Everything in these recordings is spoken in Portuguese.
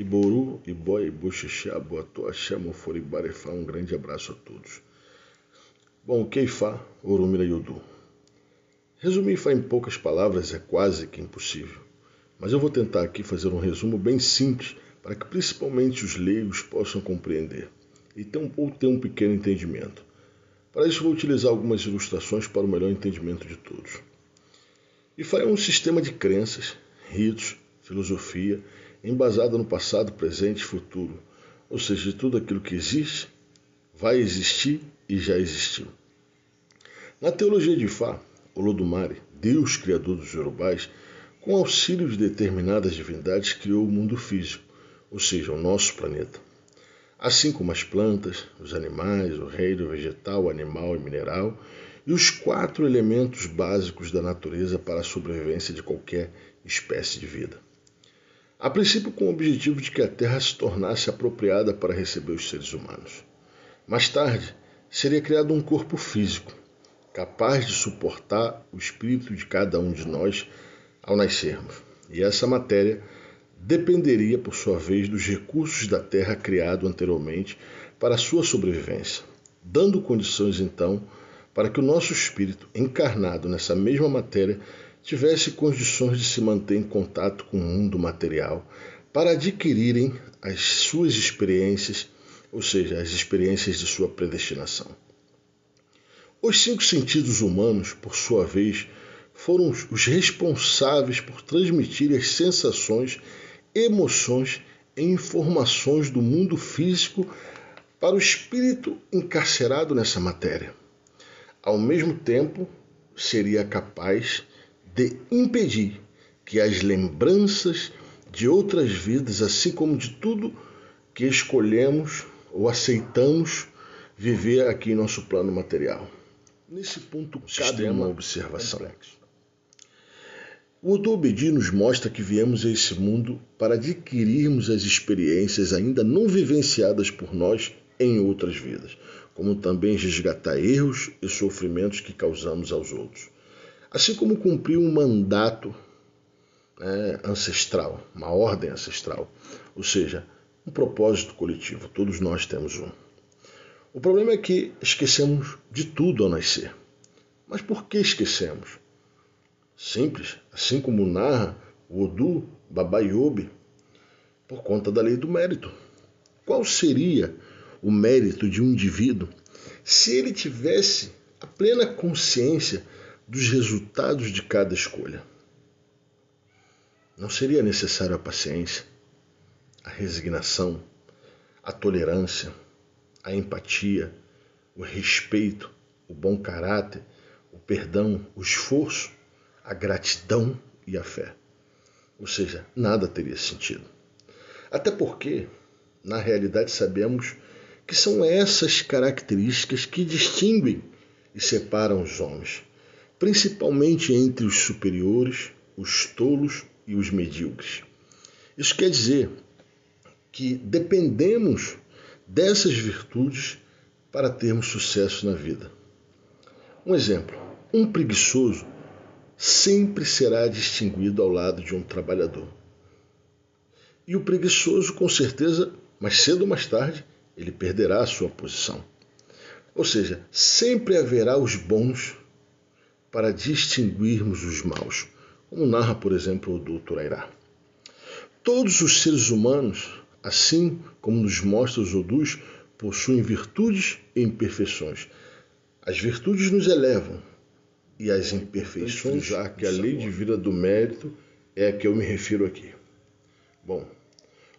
Iboru, Iboi, Ibuxixá, Boatu, Axé, Moforibarefá. Um grande abraço a todos. Bom, Keifá, Orumira Yudu. Resumir Ifá em poucas palavras é quase que impossível, mas eu vou tentar aqui fazer um resumo bem simples para que principalmente os leigos possam compreender e ter ou ter um pequeno entendimento. Para isso, vou utilizar algumas ilustrações para o melhor entendimento de todos. Ifá é um sistema de crenças, ritos, filosofia, embasada no passado, presente e futuro, ou seja, de tudo aquilo que existe, vai existir e já existiu. Na teologia de Ifá, Olodumare, Deus criador dos Yorubais, com auxílio de determinadas divindades, criou o mundo físico, ou seja, o nosso planeta. Assim como as plantas, os animais, o reino vegetal, animal e mineral, e os quatro elementos básicos da natureza para a sobrevivência de qualquer espécie de vida. A princípio, com o objetivo de que a Terra se tornasse apropriada para receber os seres humanos. Mais tarde, seria criado um corpo físico, capaz de suportar o espírito de cada um de nós ao nascermos. E essa matéria dependeria, por sua vez, dos recursos da Terra criado anteriormente para sua sobrevivência, dando condições então para que o nosso espírito, encarnado nessa mesma matéria, tivesse condições de se manter em contato com o mundo material para adquirirem as suas experiências, ou seja, as experiências de sua predestinação. Os cinco sentidos humanos, por sua vez, foram os responsáveis por transmitir as sensações, emoções e informações do mundo físico para o espírito encarcerado nessa matéria. Ao mesmo tempo, seria capaz de impedir que as lembranças de outras vidas, assim como de tudo que escolhemos ou aceitamos viver aqui em nosso plano material. Nesse ponto cabe uma observação. Complexo. O Otobedi nos mostra que viemos a esse mundo para adquirirmos as experiências ainda não vivenciadas por nós em outras vidas, como também resgatar erros e sofrimentos que causamos aos outros assim como cumprir um mandato né, ancestral, uma ordem ancestral, ou seja, um propósito coletivo. Todos nós temos um. O problema é que esquecemos de tudo ao nascer. Mas por que esquecemos? Simples, assim como narra o Odu Babayobi, por conta da lei do mérito. Qual seria o mérito de um indivíduo se ele tivesse a plena consciência dos resultados de cada escolha. Não seria necessário a paciência, a resignação, a tolerância, a empatia, o respeito, o bom caráter, o perdão, o esforço, a gratidão e a fé. Ou seja, nada teria sentido. Até porque, na realidade, sabemos que são essas características que distinguem e separam os homens principalmente entre os superiores, os tolos e os medíocres. Isso quer dizer que dependemos dessas virtudes para termos sucesso na vida. Um exemplo: um preguiçoso sempre será distinguido ao lado de um trabalhador. E o preguiçoso, com certeza, mais cedo ou mais tarde, ele perderá a sua posição. Ou seja, sempre haverá os bons para distinguirmos os maus, como narra, por exemplo, o Dr. Airá. Todos os seres humanos, assim como nos mostra os Odus, possuem virtudes e imperfeições. As virtudes nos elevam e as imperfeições, já que a lei de vida do mérito é a que eu me refiro aqui. Bom,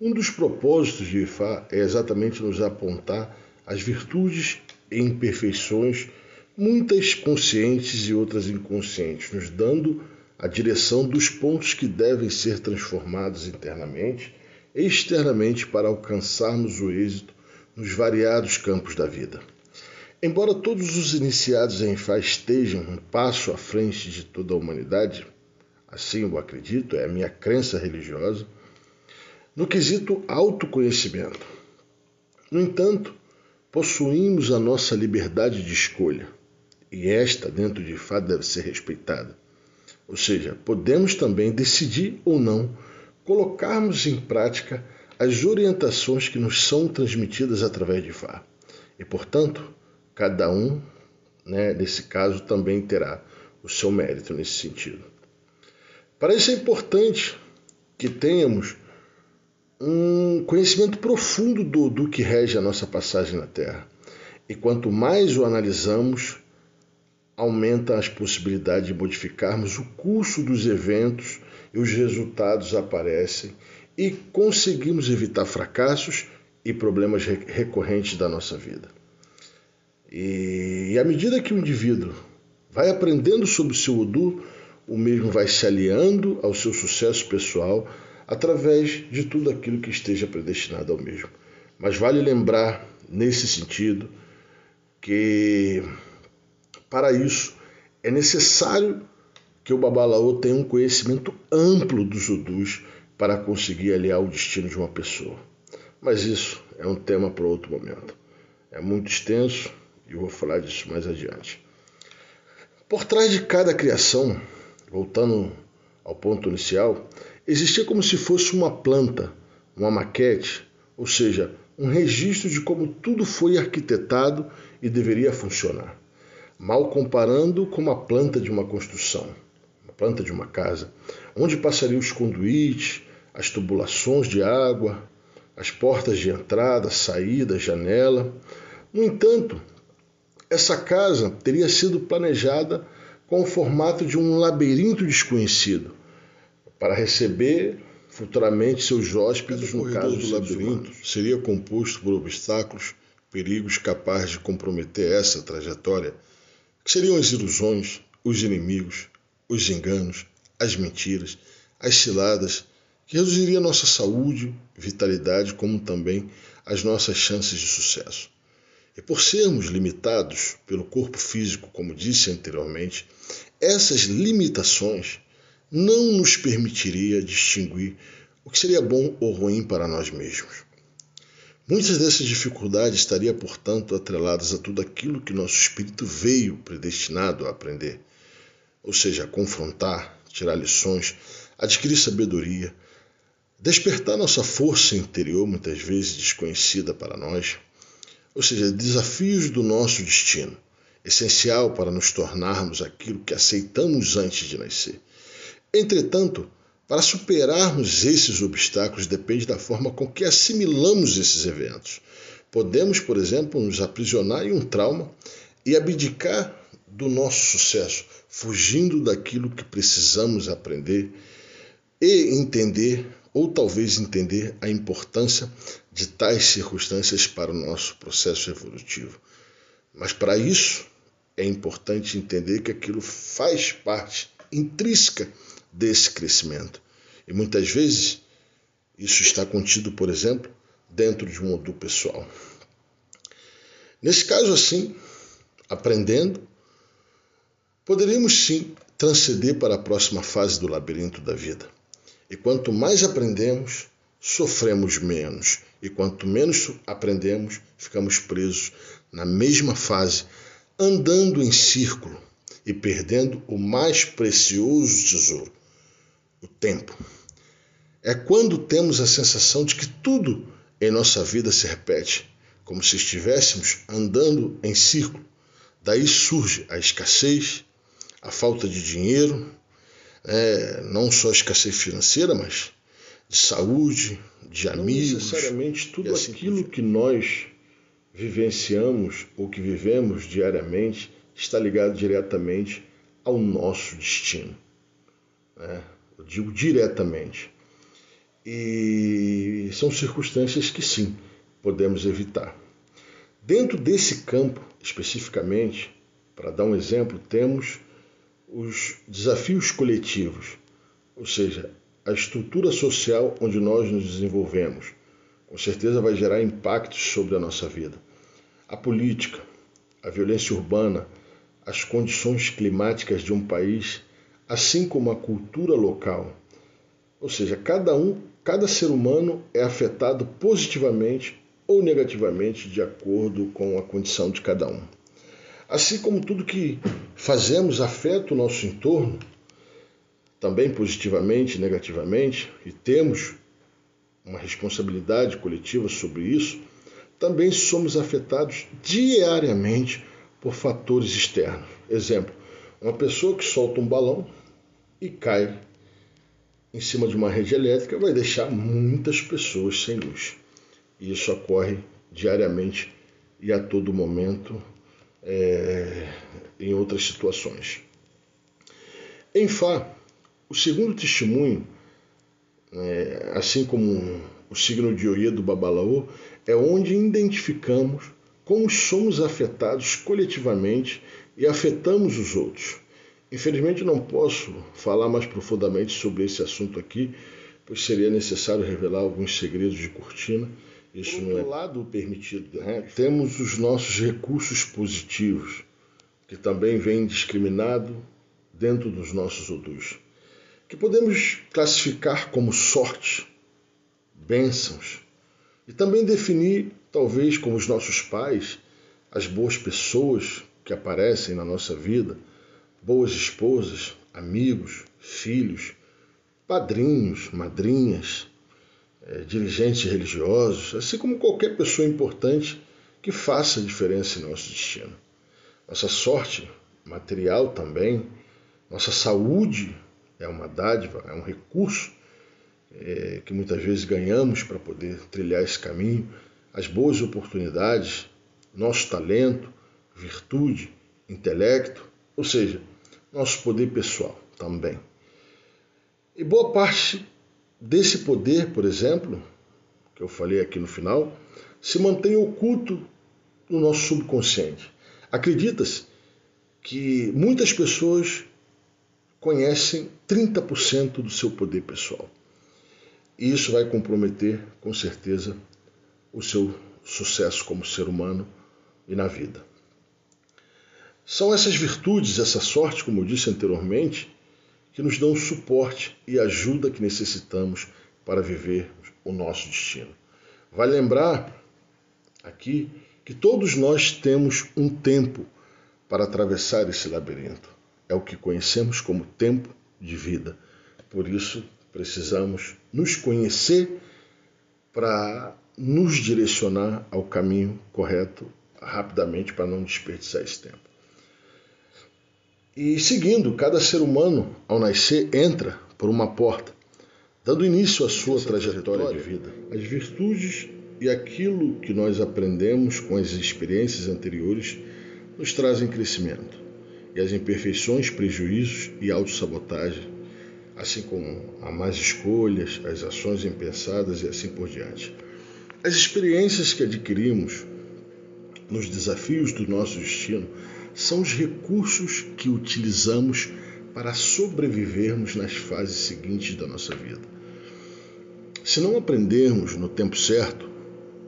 um dos propósitos de Ifá é exatamente nos apontar as virtudes e imperfeições muitas conscientes e outras inconscientes, nos dando a direção dos pontos que devem ser transformados internamente e externamente para alcançarmos o êxito nos variados campos da vida. Embora todos os iniciados em Fá estejam um passo à frente de toda a humanidade, assim eu acredito, é a minha crença religiosa, no quesito autoconhecimento. No entanto, possuímos a nossa liberdade de escolha e esta, dentro de fato, deve ser respeitada. Ou seja, podemos também decidir ou não colocarmos em prática as orientações que nos são transmitidas através de Fá. E, portanto, cada um, né, nesse caso, também terá o seu mérito nesse sentido. Para isso é importante que tenhamos um conhecimento profundo do, do que rege a nossa passagem na Terra. E quanto mais o analisamos, aumenta as possibilidades de modificarmos o curso dos eventos e os resultados aparecem e conseguimos evitar fracassos e problemas recorrentes da nossa vida. E à medida que o indivíduo vai aprendendo sobre o seu Udu, o mesmo vai se aliando ao seu sucesso pessoal através de tudo aquilo que esteja predestinado ao mesmo. Mas vale lembrar, nesse sentido, que para isso é necessário que o Babalaô tenha um conhecimento amplo dos Udus para conseguir aliar o destino de uma pessoa. Mas isso é um tema para outro momento. É muito extenso e eu vou falar disso mais adiante. Por trás de cada criação, voltando ao ponto inicial, existia como se fosse uma planta, uma maquete, ou seja, um registro de como tudo foi arquitetado e deveria funcionar. Mal comparando com uma planta de uma construção, uma planta de uma casa, onde passariam os conduítes, as tubulações de água, as portas de entrada, saída, janela. No entanto, essa casa teria sido planejada com o formato de um labirinto desconhecido, para receber futuramente seus hóspedes no caso do labirinto seria composto por obstáculos, perigos capazes de comprometer essa trajetória, seriam as ilusões, os inimigos, os enganos, as mentiras, as ciladas, que reduziria nossa saúde, vitalidade, como também as nossas chances de sucesso. E por sermos limitados pelo corpo físico, como disse anteriormente, essas limitações não nos permitiria distinguir o que seria bom ou ruim para nós mesmos. Muitas dessas dificuldades estariam, portanto, atreladas a tudo aquilo que nosso espírito veio predestinado a aprender, ou seja, a confrontar, tirar lições, adquirir sabedoria, despertar nossa força interior, muitas vezes desconhecida para nós, ou seja, desafios do nosso destino, essencial para nos tornarmos aquilo que aceitamos antes de nascer. Entretanto, para superarmos esses obstáculos depende da forma com que assimilamos esses eventos. Podemos, por exemplo, nos aprisionar em um trauma e abdicar do nosso sucesso, fugindo daquilo que precisamos aprender e entender ou talvez entender a importância de tais circunstâncias para o nosso processo evolutivo. Mas para isso é importante entender que aquilo faz parte intrínseca desse crescimento. E muitas vezes isso está contido, por exemplo, dentro de um modo pessoal. Nesse caso assim, aprendendo, poderíamos sim transcender para a próxima fase do labirinto da vida. E quanto mais aprendemos, sofremos menos. E quanto menos aprendemos, ficamos presos na mesma fase, andando em círculo e perdendo o mais precioso tesouro, o tempo. É quando temos a sensação de que tudo em nossa vida se repete, como se estivéssemos andando em círculo. Daí surge a escassez, a falta de dinheiro, é, não só escassez financeira, mas de saúde, de amigos. Não necessariamente tudo assim aquilo que nós vivenciamos ou que vivemos diariamente está ligado diretamente ao nosso destino. Né? Eu digo diretamente. E são circunstâncias que sim, podemos evitar. Dentro desse campo, especificamente, para dar um exemplo, temos os desafios coletivos, ou seja, a estrutura social onde nós nos desenvolvemos. Com certeza vai gerar impactos sobre a nossa vida. A política, a violência urbana, as condições climáticas de um país, assim como a cultura local. Ou seja, cada um, cada ser humano é afetado positivamente ou negativamente de acordo com a condição de cada um. Assim como tudo que fazemos afeta o nosso entorno, também positivamente negativamente, e temos uma responsabilidade coletiva sobre isso, também somos afetados diariamente por fatores externos. Exemplo, uma pessoa que solta um balão e cai em cima de uma rede elétrica vai deixar muitas pessoas sem luz. E isso ocorre diariamente e a todo momento é, em outras situações. Em Fá, o segundo testemunho, é, assim como o signo de Oia do Babalaô, é onde identificamos como somos afetados coletivamente e afetamos os outros. Infelizmente não posso falar mais profundamente sobre esse assunto aqui, pois seria necessário revelar alguns segredos de cortina. Isso não é lado permitido. Né? Temos os nossos recursos positivos, que também vem discriminado dentro dos nossos odus, que podemos classificar como sorte, bênçãos, e também definir, talvez, como os nossos pais, as boas pessoas que aparecem na nossa vida, boas esposas, amigos, filhos, padrinhos, madrinhas, é, dirigentes religiosos, assim como qualquer pessoa importante que faça diferença em nosso destino. Nossa sorte material também, nossa saúde é uma dádiva, é um recurso é, que muitas vezes ganhamos para poder trilhar esse caminho, as boas oportunidades, nosso talento, virtude, intelecto, ou seja, nosso poder pessoal também. E boa parte desse poder, por exemplo, que eu falei aqui no final, se mantém oculto no nosso subconsciente. Acredita-se que muitas pessoas conhecem 30% do seu poder pessoal. E isso vai comprometer, com certeza, o seu sucesso como ser humano e na vida. São essas virtudes, essa sorte, como eu disse anteriormente, que nos dão o suporte e ajuda que necessitamos para viver o nosso destino. Vai lembrar aqui que todos nós temos um tempo para atravessar esse labirinto. É o que conhecemos como tempo de vida. Por isso, precisamos nos conhecer para nos direcionar ao caminho correto rapidamente para não desperdiçar esse tempo. E seguindo, cada ser humano, ao nascer, entra por uma porta, dando início à sua trajetória de vida. As virtudes e aquilo que nós aprendemos com as experiências anteriores nos trazem crescimento. E as imperfeições, prejuízos e autossabotagem assim como a más escolhas, as ações impensadas e assim por diante. As experiências que adquirimos nos desafios do nosso destino são os recursos que utilizamos para sobrevivermos nas fases seguintes da nossa vida. Se não aprendermos no tempo certo,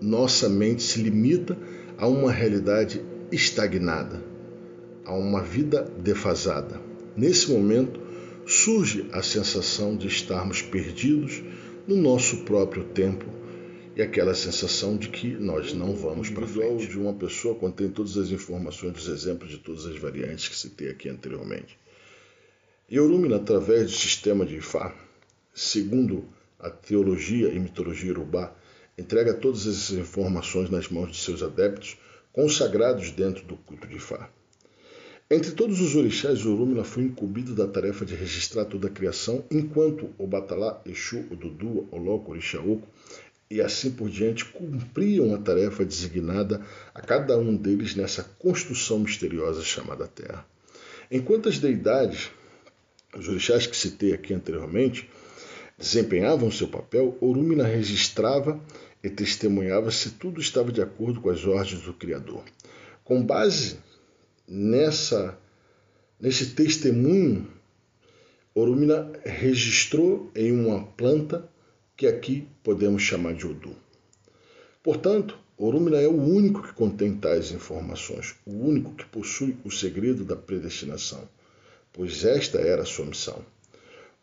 nossa mente se limita a uma realidade estagnada, a uma vida defasada. Nesse momento, surge a sensação de estarmos perdidos no nosso próprio tempo e aquela sensação de que nós não vamos para frente. de uma pessoa contém todas as informações dos exemplos de todas as variantes que citei aqui anteriormente. Yorumina, através do sistema de Ifá, segundo a teologia e mitologia urubá, entrega todas essas informações nas mãos de seus adeptos consagrados dentro do culto de Ifá. Entre todos os orixás, Orumila foi incumbido da tarefa de registrar toda a criação, enquanto o Batalá, Exu, o Dudu, o Loco, o Orixaoco e assim por diante cumpriam a tarefa designada a cada um deles nessa construção misteriosa chamada Terra. Enquanto as deidades, os orixás que citei aqui anteriormente, desempenhavam seu papel, Orumina registrava e testemunhava se tudo estava de acordo com as ordens do Criador. Com base nessa nesse testemunho, Orumina registrou em uma planta que aqui podemos chamar de Odu. Portanto, Orumina é o único que contém tais informações, o único que possui o segredo da predestinação, pois esta era a sua missão.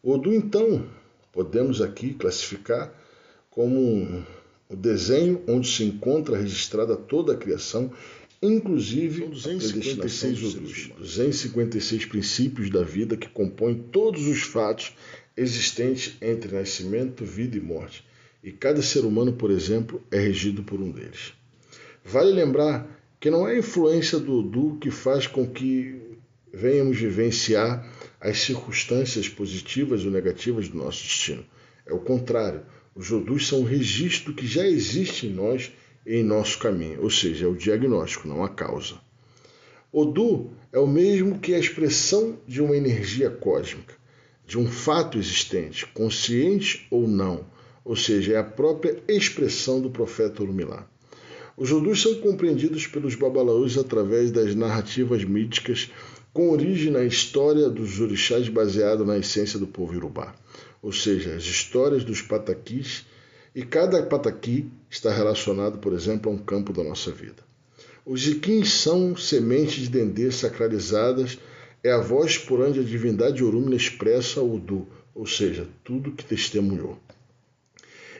Odu, então, podemos aqui classificar como um, o desenho onde se encontra registrada toda a criação inclusive 256 outros, 256 princípios da vida que compõem todos os fatos existentes entre nascimento, vida e morte, e cada ser humano, por exemplo, é regido por um deles. Vale lembrar que não é a influência do Odu que faz com que venhamos vivenciar as circunstâncias positivas ou negativas do nosso destino. É o contrário. Os Odus são um registro que já existe em nós e em nosso caminho, ou seja, é o diagnóstico, não a causa. Odu é o mesmo que a expressão de uma energia cósmica, de um fato existente, consciente ou não, ou seja, é a própria expressão do profeta Urumilá. Os Odus são compreendidos pelos babalaús através das narrativas míticas com origem na história dos orixás baseado na essência do povo Yorubá, ou seja, as histórias dos pataquis, e cada pataqui está relacionado, por exemplo, a um campo da nossa vida. Os iquins são sementes de dendê sacralizadas, é a voz por onde a divindade Orumina expressa o Udu, ou seja, tudo que testemunhou.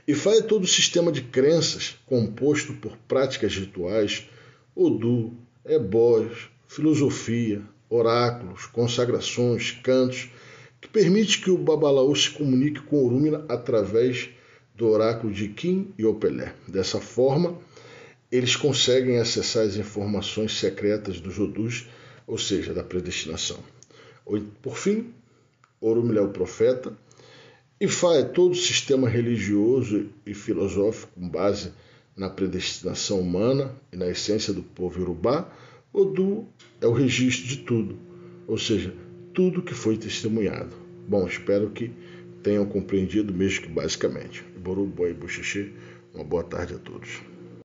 Ifá é todo o sistema de crenças composto por práticas rituais, Odu, ebós, filosofia, oráculos, consagrações, cantos, que permite que o Babalaú se comunique com Orumina através do oráculo de Kim e Opelé. Dessa forma, eles conseguem acessar as informações secretas dos Odus, ou seja, da predestinação. Por fim, Orumilé o profeta, Ifá é todo o sistema religioso e filosófico com base na predestinação humana e na essência do povo Urubá. Odu é o registro de tudo, ou seja, tudo que foi testemunhado. Bom, espero que tenham compreendido, mesmo que basicamente. Boru Boi Buxixi, uma boa tarde a todos.